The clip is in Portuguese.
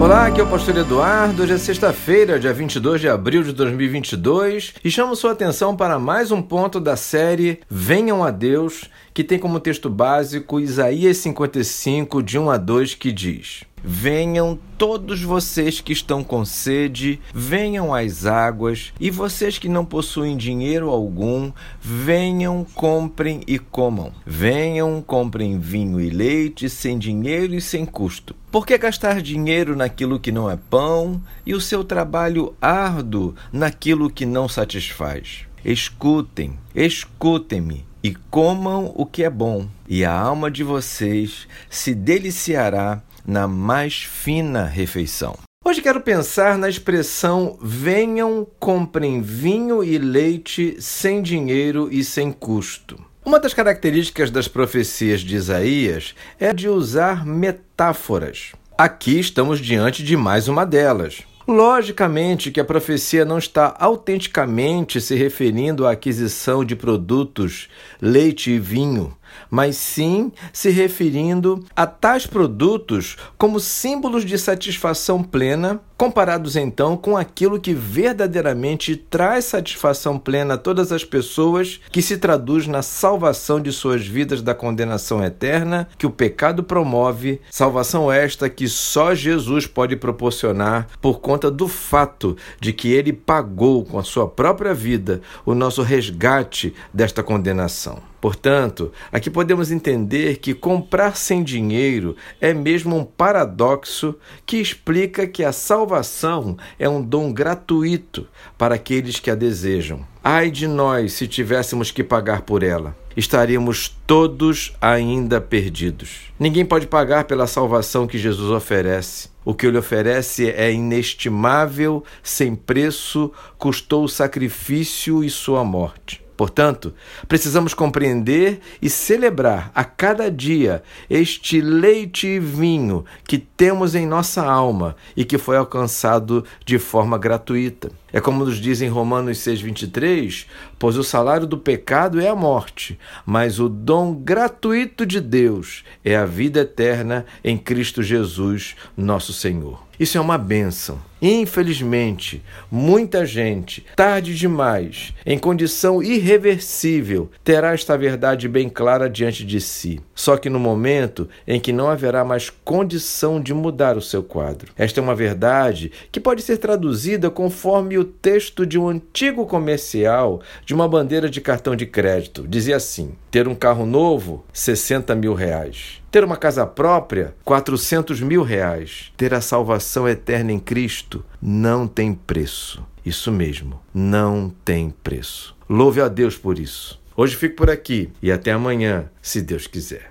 Olá, aqui é o Pastor Eduardo. Hoje é sexta-feira, dia 22 de abril de 2022, e chamo sua atenção para mais um ponto da série Venham a Deus, que tem como texto básico Isaías 55, de 1 a 2, que diz: Venham todos vocês que estão com sede, venham às águas, e vocês que não possuem dinheiro algum, venham, comprem e comam. Venham, comprem vinho e leite sem dinheiro e sem custo. Por que gastar dinheiro naquilo que não é pão e o seu trabalho árduo naquilo que não satisfaz? Escutem, escutem-me e comam o que é bom, e a alma de vocês se deliciará na mais fina refeição. Hoje quero pensar na expressão venham, comprem vinho e leite sem dinheiro e sem custo. Uma das características das profecias de Isaías é de usar metáforas. Aqui estamos diante de mais uma delas. Logicamente que a profecia não está autenticamente se referindo à aquisição de produtos leite e vinho, mas sim se referindo a tais produtos como símbolos de satisfação plena, comparados então com aquilo que verdadeiramente traz satisfação plena a todas as pessoas, que se traduz na salvação de suas vidas da condenação eterna que o pecado promove, salvação esta que só Jesus pode proporcionar por conta do fato de que ele pagou com a sua própria vida o nosso resgate desta condenação. Portanto, aqui podemos entender que comprar sem dinheiro é mesmo um paradoxo que explica que a salvação é um dom gratuito para aqueles que a desejam. Ai de nós se tivéssemos que pagar por ela. Estaríamos todos ainda perdidos. Ninguém pode pagar pela salvação que Jesus oferece. O que ele oferece é inestimável, sem preço, custou o sacrifício e sua morte. Portanto, precisamos compreender e celebrar a cada dia este leite e vinho que temos em nossa alma e que foi alcançado de forma gratuita. É como nos diz em Romanos 6,23: Pois o salário do pecado é a morte, mas o dom gratuito de Deus é a vida eterna em Cristo Jesus, nosso Senhor. Isso é uma bênção. Infelizmente, muita gente, tarde demais, em condição irreversível, terá esta verdade bem clara diante de si. Só que no momento em que não haverá mais condição de mudar o seu quadro. Esta é uma verdade que pode ser traduzida conforme o texto de um antigo comercial de uma bandeira de cartão de crédito. Dizia assim: ter um carro novo, 60 mil reais. Ter uma casa própria, 400 mil reais. Ter a salvação eterna em Cristo não tem preço. Isso mesmo, não tem preço. Louve a Deus por isso. Hoje fico por aqui e até amanhã, se Deus quiser.